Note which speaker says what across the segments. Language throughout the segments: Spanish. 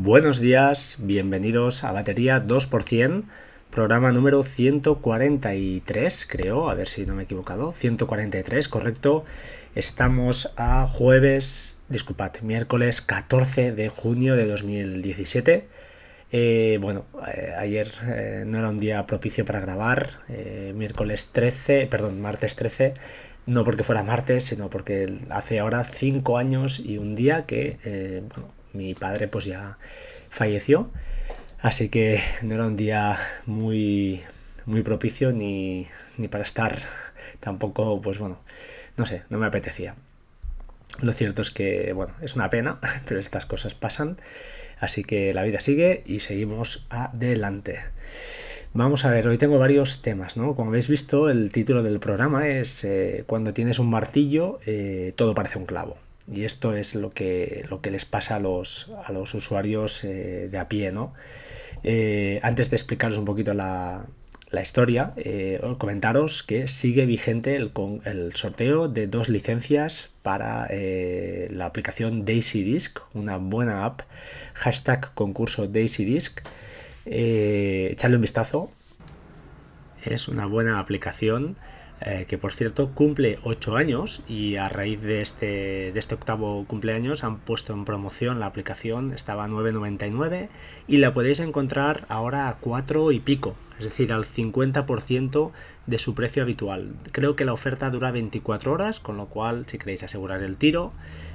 Speaker 1: Buenos días, bienvenidos a Batería 2%, programa número 143, creo, a ver si no me he equivocado, 143, correcto. Estamos a jueves, disculpad, miércoles 14 de junio de 2017. Eh, bueno, eh, ayer eh, no era un día propicio para grabar, miércoles 13, perdón, martes 13, no porque fuera martes, sino porque hace ahora 5 años y un día que, bueno, mi padre pues ya falleció, así que no era un día muy, muy propicio ni, ni para estar tampoco, pues bueno, no sé, no me apetecía. Lo cierto es que, bueno, es una pena, pero estas cosas pasan. Así que la vida sigue y seguimos adelante. Vamos a ver, hoy tengo varios temas, ¿no? Como habéis visto, el título del programa es eh, Cuando tienes un martillo, eh, todo parece un clavo. Y esto es lo que, lo que les pasa a los, a los usuarios eh, de a pie, ¿no? Eh, antes de explicaros un poquito la, la historia, eh, comentaros que sigue vigente el, el, sorteo de dos licencias para la aplicación Daisy Disk, una buena app, hashtag concurso Daisy Disk. echarle un vistazo, es una buena aplicación eh, que por cierto cumple 8 años y a raíz de este, este octavo cumpleaños han puesto en promoción la aplicación, estaba a 9,99 y la podéis encontrar ahora a 4 y pico, es decir, al 50% de su precio habitual. Creo que la oferta dura 24 horas, con lo cual si queréis asegurar el tiro,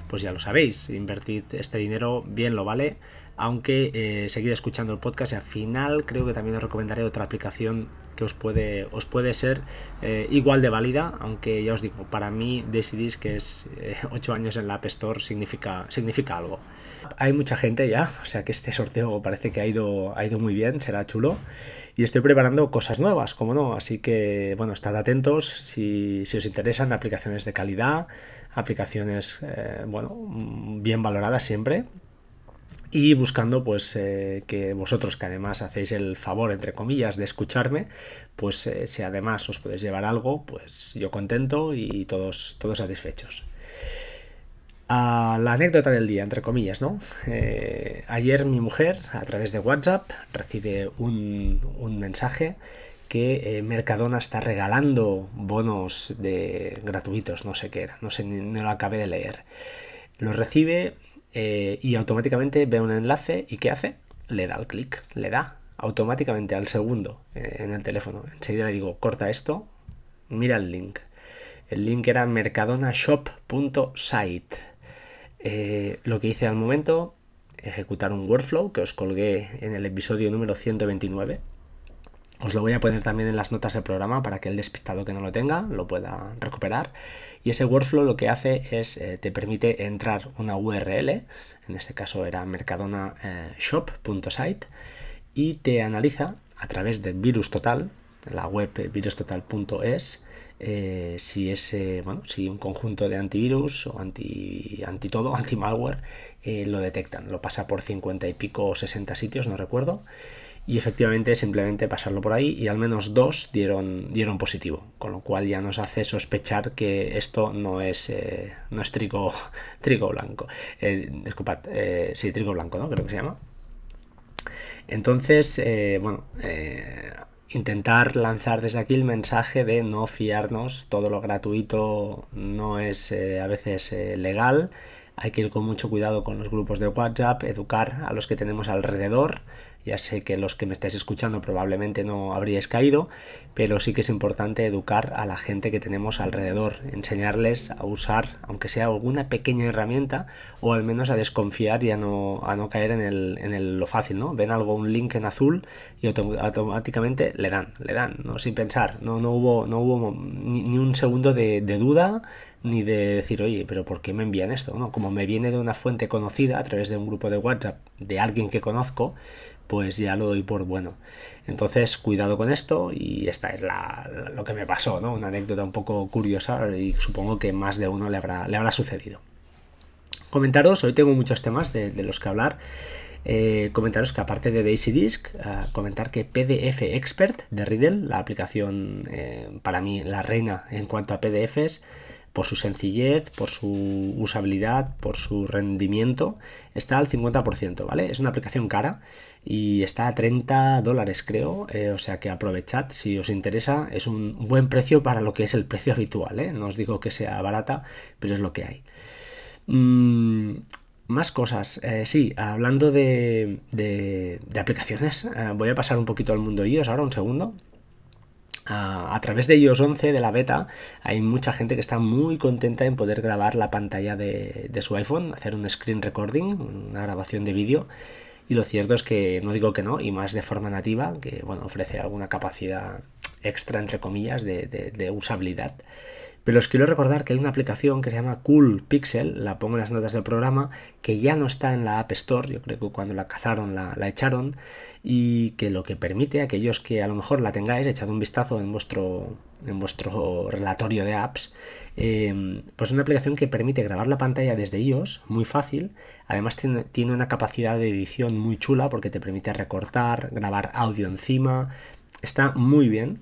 Speaker 1: pues ya lo sabéis, invertid este dinero bien lo vale aunque eh, seguid escuchando el podcast y al final creo que también os recomendaré otra aplicación que os puede, os puede ser eh, igual de válida, aunque ya os digo, para mí decidís que es 8 eh, años en la App Store significa, significa algo. Hay mucha gente ya, o sea que este sorteo parece que ha ido, ha ido muy bien, será chulo. Y estoy preparando cosas nuevas, como no, así que bueno, estad atentos si, si os interesan aplicaciones de calidad, aplicaciones bueno, bien valoradas siempre y buscando pues eh, que vosotros que además hacéis el favor entre comillas de escucharme pues eh, si además os podéis llevar algo pues yo contento y todos todos satisfechos. A la anécdota del día entre comillas no eh, ayer mi mujer a través de WhatsApp recibe un, un mensaje que Mercadona está regalando bonos de gratuitos no sé qué era no sé no lo acabé de leer. Lo recibe eh, y automáticamente ve un enlace y ¿qué hace? Le da el clic, le da automáticamente al segundo eh, en el teléfono. Enseguida le digo, corta esto, mira el link. El link era mercadonashop.site. Eh, lo que hice al momento, ejecutar un workflow que os colgué en el episodio número 129 os lo voy a poner también en las notas del programa para que el despistado que no lo tenga lo pueda recuperar. Y ese workflow lo que hace es, eh, te permite entrar una URL, en este caso era mercadonashop.site, y te analiza a través de Virus Total, la web virustotal.es, eh, si ese, bueno, si un conjunto de antivirus o anti, anti todo, anti malware, eh, lo detectan. Lo pasa por 50 y pico o 60 sitios, no recuerdo y efectivamente simplemente pasarlo por ahí y al menos dos dieron, dieron positivo, con lo cual ya nos hace sospechar que esto no es, eh, no es trigo, trigo blanco. Eh, disculpad, eh, sí, trigo blanco, ¿no? Creo que se llama. Entonces, bueno, intentar lanzar desde aquí el mensaje de no fiarnos, todo lo gratuito no es a veces legal, hay que ir con mucho cuidado con los grupos de WhatsApp, educar a los que tenemos alrededor ya sé que los que me estáis escuchando probablemente no habríais caído, pero sí que es importante educar a la gente que tenemos alrededor, enseñarles a usar, aunque sea alguna pequeña herramienta, o al menos a desconfiar y a no, a no caer en, el, en el, lo fácil, ¿no? Ven algo, un link en azul y automáticamente le dan, le dan, ¿no? Sin pensar, no, no hubo, no hubo ni, un segundo de, de duda ni de decir, oye, pero ¿por qué me envían esto? ¿no? Como me viene de una fuente conocida a través de un grupo de WhatsApp de alguien que conozco, pues ya lo doy por bueno. Entonces, cuidado con esto y esta es la, lo que me pasó, ¿no? Una anécdota un poco curiosa y supongo que más de uno le habrá, le habrá sucedido. Comentaros, hoy tengo muchos temas de, los que hablar. Eh, comentaros que aparte de Daisy Disk, eh, comentar que PDF Expert de Riddle, la aplicación eh, para mí la reina en cuanto a PDFs, por su sencillez, por su usabilidad, por su rendimiento, está al 50%, ¿vale? Es una aplicación cara y está a 30 dólares, creo, eh, o sea que aprovechad si os interesa, es un buen precio para lo que es el precio habitual, ¿eh? No os digo que sea barata, pero es lo que hay. Mm, más cosas. Eh, sí, hablando de, de, aplicaciones, voy a pasar un poquito al mundo iOS ahora, un segundo a, través de iOS 11, de la beta, hay mucha gente que está muy contenta en poder grabar la pantalla de, su iPhone, hacer un screen recording, una grabación de vídeo. Y lo cierto es que no digo que no, y más de forma nativa, que bueno, ofrece alguna capacidad extra, entre comillas, de usabilidad. Pero os quiero recordar que hay una aplicación que se llama Cool Pixel, la pongo en las notas del programa, que ya no está en la App Store, yo creo que cuando la cazaron la, echaron, y que lo que permite a aquellos que a lo mejor la tengáis, echado un vistazo en vuestro, en vuestro relatorio de apps, eh, pues es una aplicación que permite grabar la pantalla desde iOS, muy fácil, además tiene una capacidad de edición muy chula porque te permite recortar, grabar audio encima, está muy bien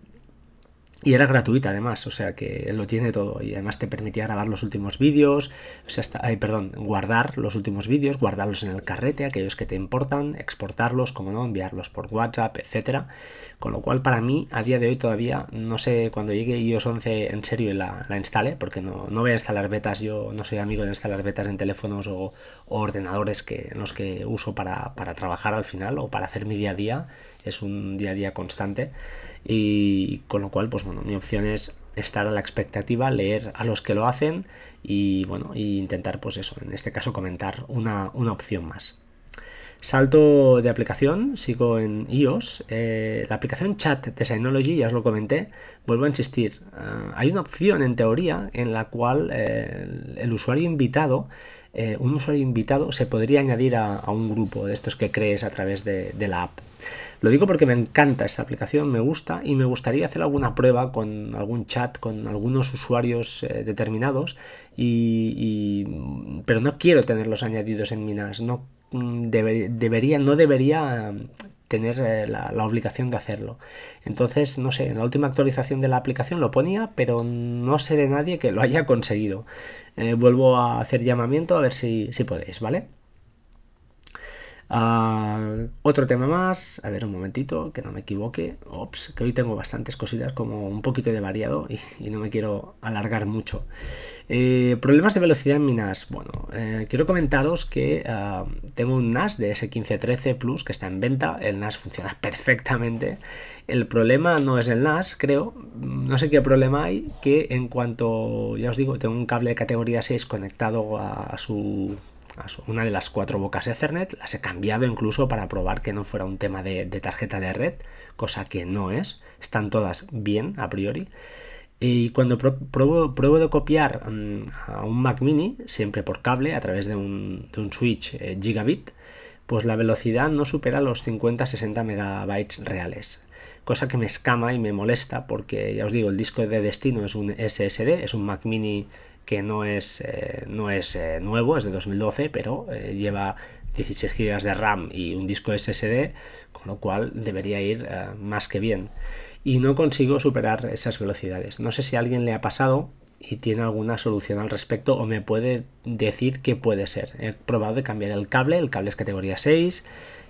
Speaker 1: y era gratuita además, o sea que lo tiene todo. Y además te permitía grabar los últimos vídeos, o sea, perdón, guardar los últimos vídeos, guardarlos en el carrete, aquellos que te importan, exportarlos, como no, enviarlos por WhatsApp, etcétera. Con lo cual, para mí, a día de hoy todavía, no sé cuando llegue iOS 11 en serio y la, instale, porque no, no, voy a instalar betas, yo no soy amigo de instalar betas en teléfonos o, ordenadores que, en los que uso para, para trabajar al final o para hacer mi día a día. Es un día a día constante y con lo cual pues bueno mi opción es estar a la expectativa leer a los que lo hacen y bueno y intentar pues eso en este caso comentar una, opción más Salto de aplicación, sigo en iOS. Eh, la aplicación Chat de Synology, ya os lo comenté, vuelvo a insistir. Eh, hay una opción en teoría en la cual eh, el, usuario invitado, un usuario invitado se podría añadir a, un grupo de estos que crees a través de la app. Lo digo porque me encanta esta aplicación, me gusta y me gustaría hacer alguna prueba con algún chat, con algunos usuarios determinados, y, pero no quiero tenerlos añadidos en mi NAS, no mm, debería, no debería mm, tener eh, la, obligación de hacerlo. Entonces, no sé, en la última actualización de la aplicación lo ponía, pero no sé de nadie que lo haya conseguido. Eh, vuelvo a hacer llamamiento a ver si, si podéis, ¿vale? Ah, otro tema más, a ver un momentito, que no me equivoque. Ops, que hoy tengo bastantes cositas como un poquito de variado y, no me quiero alargar mucho. Eh, problemas de velocidad en mi NAS. Bueno, eh, quiero comentaros que ah, tengo un NAS de S1513 Plus que está en venta. El NAS funciona perfectamente. El problema no es el NAS, creo. No sé qué problema hay. Que en cuanto, ya os digo, tengo un cable de categoría 6 conectado a su una de las cuatro bocas Ethernet, las he cambiado incluso para probar que no fuera un tema de, tarjeta de red, cosa que no es, están todas bien a priori. Y cuando pruebo, de copiar mm, a un Mac mini, siempre por cable, a través de un, switch eh, gigabit, pues la velocidad no supera los 50-60 megabytes reales. Cosa que me escama y me molesta porque, ya os digo, el disco de destino es un SSD, es un Mac mini que no es, eh, no es eh, nuevo, es de 2012, pero eh, lleva 16 GB de RAM y un disco SSD, con lo cual debería ir más que bien. Y no consigo superar esas velocidades. No sé si a alguien le ha pasado y tiene alguna solución al respecto o me puede decir qué puede ser. He probado de cambiar el cable, el cable es categoría 6,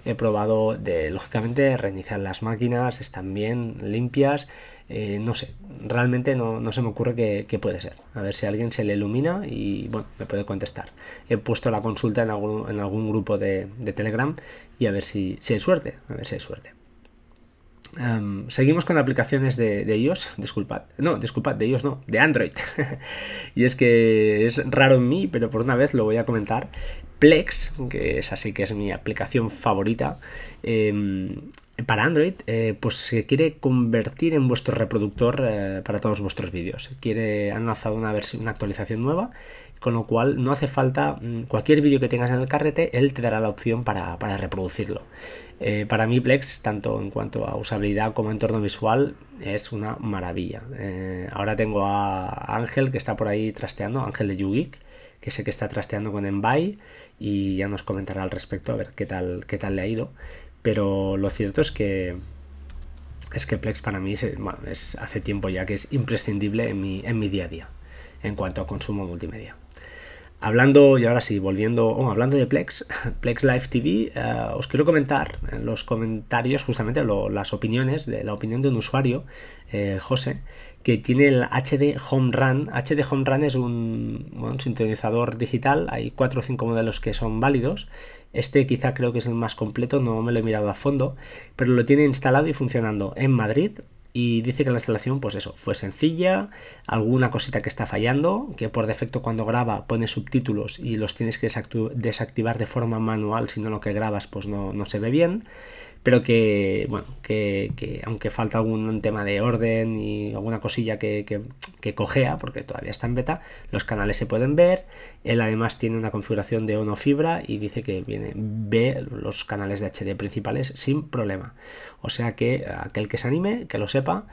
Speaker 1: he probado de, lógicamente, reiniciar las máquinas, están bien limpias, eh, no sé, realmente no, se me ocurre qué, puede ser. A ver si alguien se le ilumina y bueno, me puede contestar. He puesto la consulta en algún, en algún grupo de, Telegram y a ver si, si hay suerte. A ver si hay suerte. Em, seguimos con aplicaciones de, de, iOS, disculpad, no, disculpad, de iOS no, de Android. y es que es raro en mí, pero por una vez lo voy a comentar. Plex, que es así que es mi aplicación favorita, em, para Android, eh, pues se quiere convertir en vuestro reproductor eh, para todos vuestros vídeos. Quiere, han lanzado una, actualización nueva, con lo cual no hace falta, mm, cualquier vídeo que tengas en el carrete, él te dará la opción para, reproducirlo. Eh, para mí Plex, tanto en cuanto a usabilidad como entorno visual, es una maravilla. ahora tengo a Ángel que está por ahí trasteando, Ángel de YouGeek, que sé que está trasteando con Envy y ya nos comentará al respecto a ver qué tal, qué tal le ha ido. Pero lo cierto es que es que Plex para mí es, hace tiempo ya que es imprescindible en mi, en mi día a día. en cuanto a consumo multimedia. Hablando, y ahora sí, volviendo, oh, hablando de Plex, Plex Live TV, eh, os quiero comentar en los comentarios justamente las opiniones, la opinión de un usuario, eh, José, que tiene el HD Home Run. HD Home Run es un, sintonizador digital, hay cuatro o cinco modelos que son válidos. Este quizá creo que es el más completo, no me lo he mirado a fondo, pero lo tiene instalado y funcionando en Madrid, y dice que la instalación, pues eso, fue sencilla, alguna cosita que está fallando, que por defecto cuando graba pone subtítulos y los tienes que desactivar de forma manual, si no lo que grabas pues no, no se ve bien pero que, bueno, que, aunque falta algún tema de orden y alguna cosilla que, que, cojea, porque todavía está en beta, los canales se pueden ver. Él además tiene una configuración de ono fibra y dice que viene, ve los canales de HD principales sin problema. O sea que aquel que se anime, que lo sepa,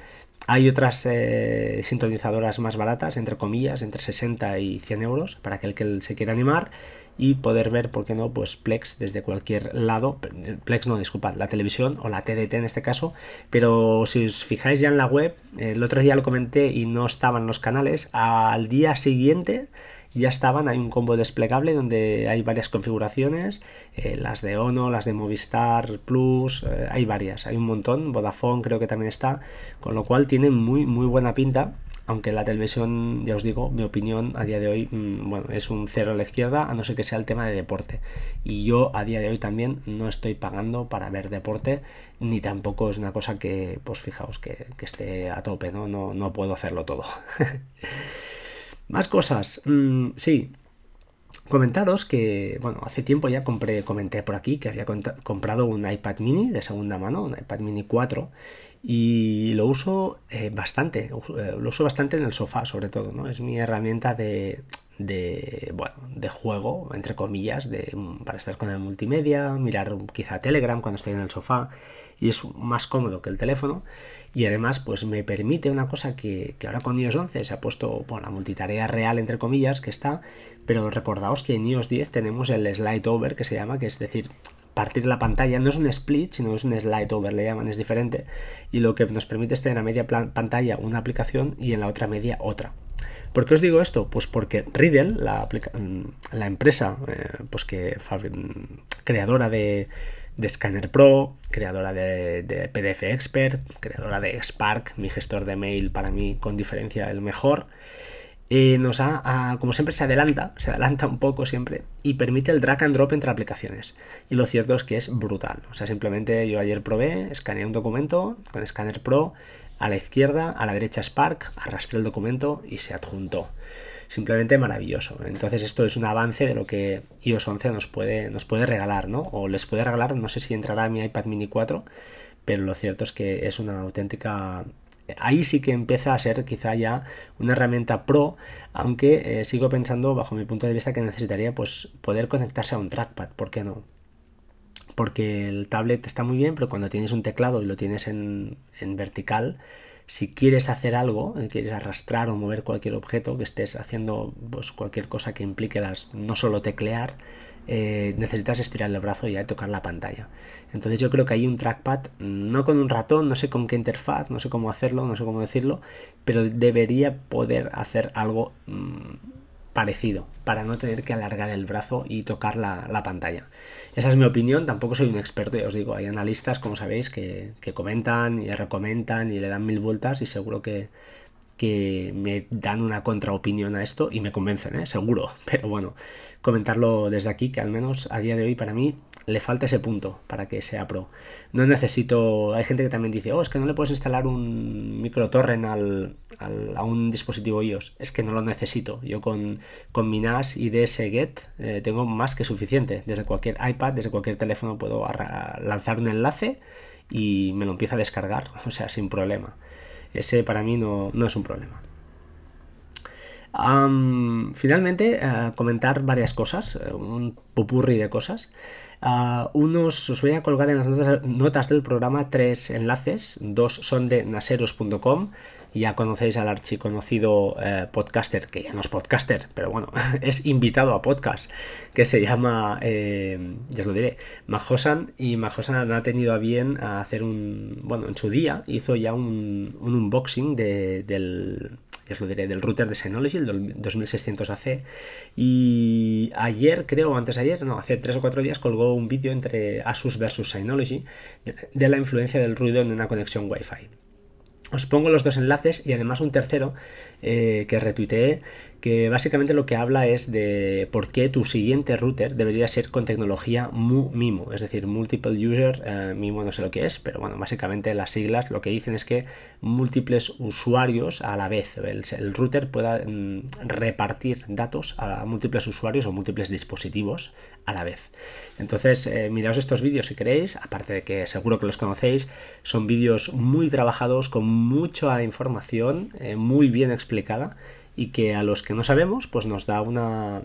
Speaker 1: hay otras eh, sintonizadoras más baratas, entre comillas, entre 60 y 100 euros, para aquel que se quiera animar y poder ver, ¿por qué no? Pues Plex desde cualquier lado. Plex no, disculpad, la televisión o la TDT en este caso. Pero si os fijáis ya en la web, el otro día lo comenté y no estaban los canales. Al día siguiente ya estaban, hay un combo desplegable donde hay varias configuraciones, eh, las de Ono, las de Movistar Plus, eh, hay varias, hay un montón, Vodafone creo que también está, con lo cual tiene muy muy buena pinta aunque la televisión, ya os digo, mi opinión a día de hoy, mm, bueno, es un cero a la izquierda, a no ser que sea el tema de deporte. Y yo a día de hoy también no estoy pagando para ver deporte, ni tampoco es una cosa que, pues fijaos, que, esté a tope, ¿no? ¿no? No puedo hacerlo todo. Más cosas. Mm, sí, Comentaros que, bueno, hace tiempo ya compré, comenté por aquí que había comprado un iPad mini de segunda mano, un iPad mini 4, y lo uso eh, bastante, eh, lo uso bastante en el sofá sobre todo, ¿no? Es mi herramienta de, de, bueno, de juego, entre comillas, de, para estar con el multimedia, mirar quizá Telegram cuando estoy en el sofá, y es más cómodo que el teléfono y además pues me permite una cosa que, ahora con iOS 11 se ha puesto bueno, la multitarea real entre comillas que está pero recordaos que en iOS 10 tenemos el slide over que se llama que es decir partir la pantalla no es un split sino es un slide over le llaman es diferente y lo que nos permite es tener a media pantalla una aplicación y en la otra media otra ¿Por qué os digo esto? Pues porque Riddle, la, la empresa eh, pues que creadora de, de Scanner Pro, creadora de, PDF Expert, creadora de Spark, mi gestor de mail para mí con diferencia el mejor. Eh, nos ha, como siempre se adelanta, se adelanta un poco siempre y permite el drag and drop entre aplicaciones. Y lo cierto es que es brutal. O sea, simplemente yo ayer probé, escaneé un documento con Scanner Pro, a la izquierda, a la derecha Spark, arrastré el documento y se adjuntó simplemente maravilloso. Entonces esto es un avance de lo que iOS 11 nos puede, nos puede regalar, ¿no? O les puede regalar, no sé si entrará a mi iPad mini 4, pero lo cierto es que es una auténtica ahí sí que empieza a ser quizá ya una herramienta pro, aunque eh, sigo pensando bajo mi punto de vista que necesitaría pues poder conectarse a un trackpad, ¿por qué no? Porque el tablet está muy bien, pero cuando tienes un teclado y lo tienes en, en vertical, si quieres hacer algo, eh, quieres arrastrar o mover cualquier objeto, que estés haciendo pues, cualquier cosa que implique las, no solo teclear, eh, necesitas estirar el brazo y tocar la pantalla. Entonces yo creo que hay un trackpad, no con un ratón, no sé con qué interfaz, no sé cómo hacerlo, no sé cómo decirlo, pero debería poder hacer algo mm, parecido para no tener que alargar el brazo y tocar la, pantalla. Esa es mi opinión, tampoco soy un experto, ya os digo, hay analistas, como sabéis, que, que comentan y recomentan y le dan mil vueltas y seguro que, que me dan una contraopinión a esto y me convencen, ¿eh? seguro. Pero bueno, comentarlo desde aquí, que al menos a día de hoy para mí le falta ese punto para que sea pro. No necesito. Hay gente que también dice, oh, es que no le puedes instalar un microtorrent al, a un dispositivo iOS. Es que no lo necesito. Yo con, con mi NAS y DSGet eh, tengo más que suficiente. Desde cualquier iPad, desde cualquier teléfono puedo lanzar un enlace y me lo empieza a descargar, o sea, sin problema. Ese para mí no, es un problema. finalmente, eh, comentar varias cosas, eh, un popurri de cosas. Uh, unos os voy a colgar en las notas, notas, del programa tres enlaces, dos son de naseros.com ya conocéis al archiconocido eh, podcaster, que ya no es podcaster, pero bueno, es invitado a podcast, que se llama, eh, ya os lo diré, Majosan, y Majosan ha tenido a bien a hacer un, bueno, en su día hizo ya un, un unboxing de, del ya os lo diré, del router de Synology, el 2600AC. Y ayer, creo, antes de ayer, no, hace tres o cuatro días colgó un vídeo entre Asus versus Synology de la influencia del ruido en una conexión Wi-Fi. Os pongo los dos enlaces y además un tercero eh, que retuiteé que básicamente lo que habla es de por qué tu siguiente router debería ser con tecnología MIMO, es decir, Multiple User, eh, MIMO no sé lo que es, pero bueno, básicamente las siglas lo que dicen es que múltiples usuarios a la vez, el, router pueda mm, repartir datos a múltiples usuarios o múltiples dispositivos a la vez. Entonces, eh, miraos estos vídeos si queréis, aparte de que seguro que los conocéis, son vídeos muy trabajados, con mucha información, eh, muy bien y que a los que no sabemos, pues nos da una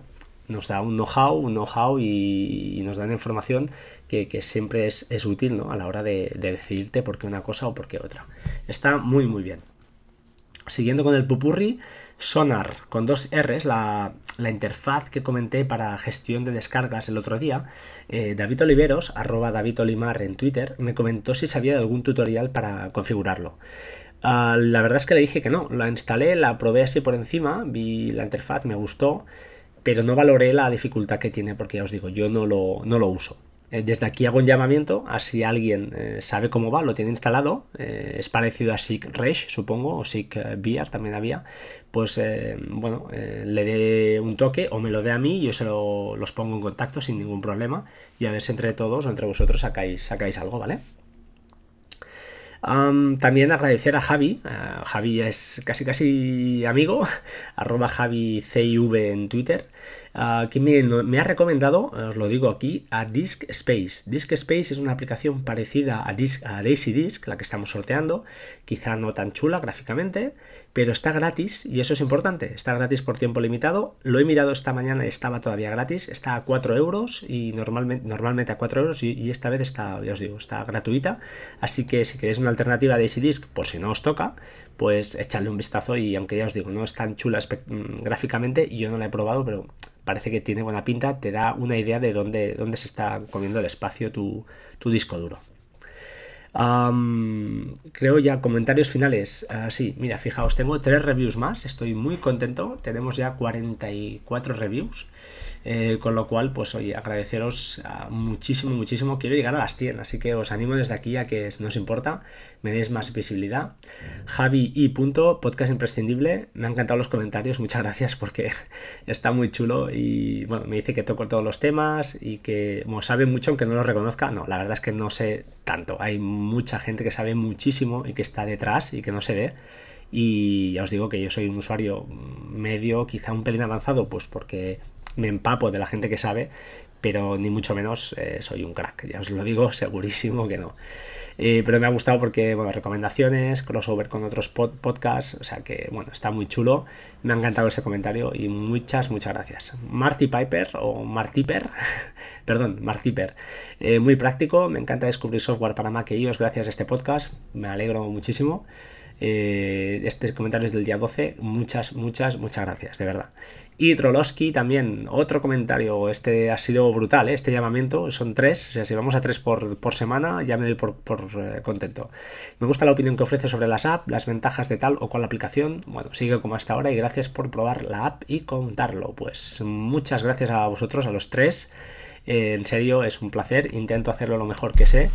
Speaker 1: nos da un know-how, un know-how y, nos da una información que, siempre es, útil ¿no? a la hora de, decidirte por qué una cosa o por qué otra. Está muy muy bien. Siguiendo con el pupurri, Sonar con dos R's, la, interfaz que comenté para gestión de descargas el otro día, eh, David Oliveros, arroba David Olimar en Twitter, me comentó si sabía de algún tutorial para configurarlo. Ah, la verdad es que le dije que no, la instalé, la probé así por encima, vi la interfaz, me gustó, pero no valoré la dificultad que tiene porque ya os digo, yo no lo, no lo uso. Eh, desde aquí hago un llamamiento a si alguien eh, sabe cómo va, lo tiene instalado, eh, es parecido a SIG Resh, supongo, o SIG VR también había, pues bueno, le dé un toque o me lo dé a mí, yo se lo, los pongo en contacto sin ningún problema y a ver si entre todos o entre vosotros sacáis, sacáis algo, ¿vale? También agradecer a Javi, Javi es casi casi amigo, arroba Javi CIV en Twitter, uh, que me, ha recomendado, os lo digo aquí, a Disk Space. Disk Space es una aplicación parecida a, Disk, a Daisy Disk, la que estamos sorteando, quizá no tan chula gráficamente, pero está gratis y eso es importante, está gratis por tiempo limitado. Lo he mirado esta mañana y estaba todavía gratis, está a 4 euros y normalmente, a 4 euros y, esta vez está, ya os digo, está gratuita. Así que si queréis una alternativa de Disk, por si no os toca, pues echadle un vistazo y aunque ya os digo, no es tan chula mm, gráficamente, yo no la he probado, pero parece que tiene buena pinta, te da una idea de dónde, dónde se está comiendo el espacio tu, disco duro. Creo ya comentarios finales. Uh, sí, mira, fijaos, tengo tres reviews más. Estoy muy contento. Tenemos ya 44 reviews. Eh, con lo cual, pues oye, agradeceros ah, muchísimo, muchísimo. Quiero llegar a las 100, así que os animo desde aquí a que no os importa, me deis más visibilidad. Javi y punto, podcast imprescindible. Me han encantado los comentarios, muchas gracias porque está muy chulo y bueno, me dice que toco todos los temas y que sabe mucho aunque no lo reconozca. No, la verdad es que no sé tanto. Hay mucha gente que sabe muchísimo y que está detrás y que no se ve. Y ya os digo que yo soy un usuario medio, quizá un pelín avanzado, pues porque me empapo de la gente que sabe, pero ni mucho menos eh, soy un crack, ya os lo digo segurísimo que no. Eh, pero me ha gustado porque, bueno, recomendaciones, crossover con otros podcasts, o sea que, bueno, está muy chulo. Me ha encantado ese comentario y muchas, muchas gracias. Marty Piper o Martiper, perdón, Martiper, eh, muy práctico, me encanta descubrir software para Mac y iOS gracias a este podcast, me alegro muchísimo. Eh, este comentario es del día 12. Muchas, muchas, muchas gracias, de verdad. Y Trolowski también, otro comentario. Este ha sido brutal, ¿eh? este llamamiento. Son tres, o sea, si vamos a tres por, semana, ya me doy por, eh, contento. Me gusta la opinión que ofrece sobre las apps, las ventajas de tal o cual aplicación. Bueno, sigue como hasta ahora y gracias por probar la app y contarlo. Pues muchas gracias a vosotros, a los tres. en serio, es un placer. Intento hacerlo lo mejor que sé.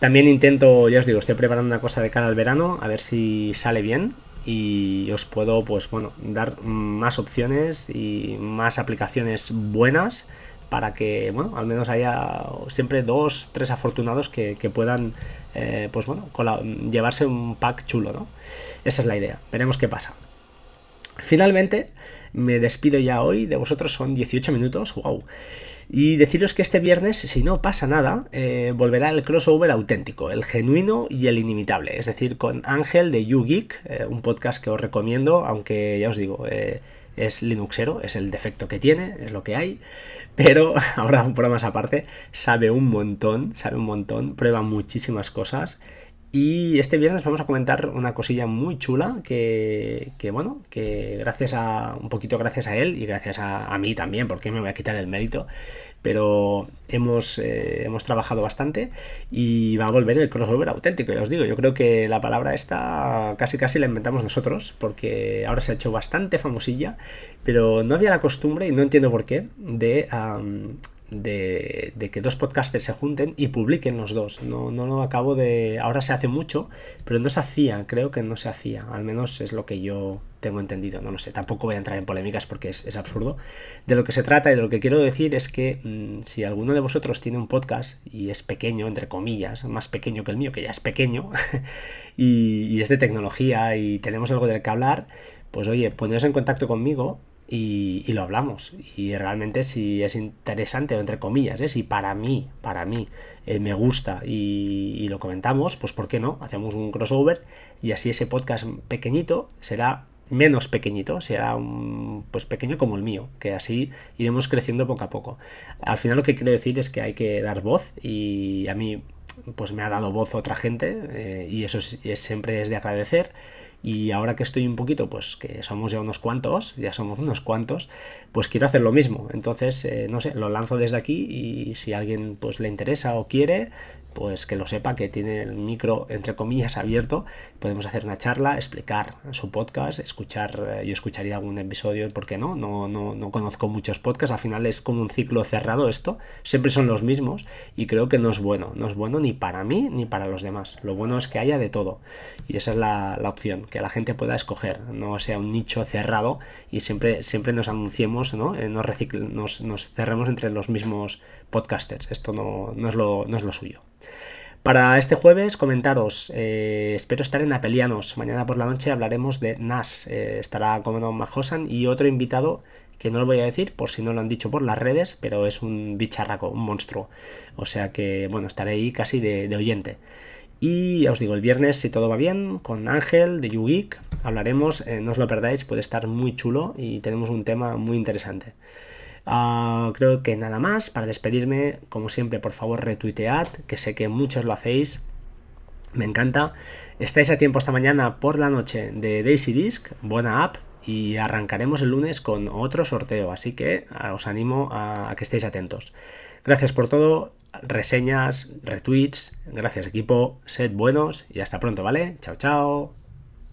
Speaker 1: También intento, ya os digo, estoy preparando una cosa de cara al verano, a ver si sale bien y os puedo, pues bueno, dar más opciones y más aplicaciones buenas para que, bueno, al menos haya siempre dos, tres afortunados que, puedan, eh, pues bueno, llevarse un pack chulo, ¿no? Esa es la idea. Veremos qué pasa. Finalmente, me despido ya hoy. De vosotros son 18 minutos. ¡Wow! Y deciros que este viernes, si no pasa nada, eh, volverá el crossover auténtico, el genuino y el inimitable. Es decir, con Ángel de YouGeek, eh, un podcast que os recomiendo, aunque ya os digo, eh, es Linuxero, es el defecto que tiene, es lo que hay. Pero ahora, un más aparte, sabe un montón, sabe un montón, prueba muchísimas cosas Y este viernes vamos a comentar una cosilla muy chula que, bueno, que gracias a, un poquito gracias a él y gracias a, mí también, porque me voy a quitar el mérito, pero hemos, eh, hemos trabajado bastante y va a volver el crossover auténtico, ya os digo, yo creo que la palabra esta casi casi la inventamos nosotros, porque ahora se ha hecho bastante famosilla, pero no había la costumbre, y no entiendo por qué, de de, que dos podcasters se junten y publiquen los dos. No, no lo acabo de. Ahora se hace mucho, pero no se hacía, creo que no se hacía. Al menos es lo que yo tengo entendido. No lo sé, tampoco voy a entrar en polémicas porque es, absurdo. De lo que se trata y de lo que quiero decir es que mm, si alguno de vosotros tiene un podcast y es pequeño, entre comillas, más pequeño que el mío, que ya es pequeño, y, y es de tecnología y tenemos algo de que hablar, pues oye, poneros en contacto conmigo y, lo hablamos. Y realmente si es interesante, entre comillas, ¿eh? si para mí, para mí eh, me gusta y, lo comentamos, pues ¿por qué no? Hacemos un crossover y así ese podcast pequeñito será menos pequeñito, será un, pues pequeño como el mío, que así iremos creciendo poco a poco. Al final lo que quiero decir es que hay que dar voz y a mí pues me ha dado voz otra gente eh, y eso siempre es de agradecer y ahora que estoy un poquito, pues que somos ya unos cuantos, ya somos unos cuantos, pues quiero hacer lo mismo. Entonces, eh, no sé, lo lanzo desde aquí y si a alguien pues le interesa o quiere, pues que lo sepa, que tiene el micro entre comillas abierto, podemos hacer una charla, explicar su podcast, escuchar, eh, yo escucharía algún episodio, ¿por qué no? No, no? no conozco muchos podcasts, al final es como un ciclo cerrado esto, siempre son los mismos y creo que no es bueno, no es bueno ni para mí ni para los demás, lo bueno es que haya de todo y esa es la, opción, que la gente pueda escoger, no sea un nicho cerrado y siempre, siempre nos anunciemos, ¿no? Eh, nos, nos, cerremos entre los mismos podcasters, esto no, no, es, lo, no es lo suyo. Para este jueves, comentaros, eh, espero estar en Apelianos. Mañana por la noche hablaremos de NAS. Eh, estará como Majosan y otro invitado que no lo voy a decir por si no lo han dicho por las redes, pero es un bicharraco, un monstruo. O sea que, bueno, estaré ahí casi de, oyente. Y os digo, el viernes, si todo va bien, con Ángel de YouGeek hablaremos, eh, no os lo perdáis, puede estar muy chulo y tenemos un tema muy interesante. Ah, creo que nada más. Para despedirme, como siempre, por favor, retuitead, que sé que muchos lo hacéis. Me encanta. Estáis a tiempo esta mañana por la noche de Daisy Disc, buena app, y arrancaremos el lunes con otro sorteo, así que ah, os animo a, a que estéis atentos. Gracias por todo, reseñas, retweets, gracias equipo, sed buenos y hasta pronto, ¿vale? Chao, chao.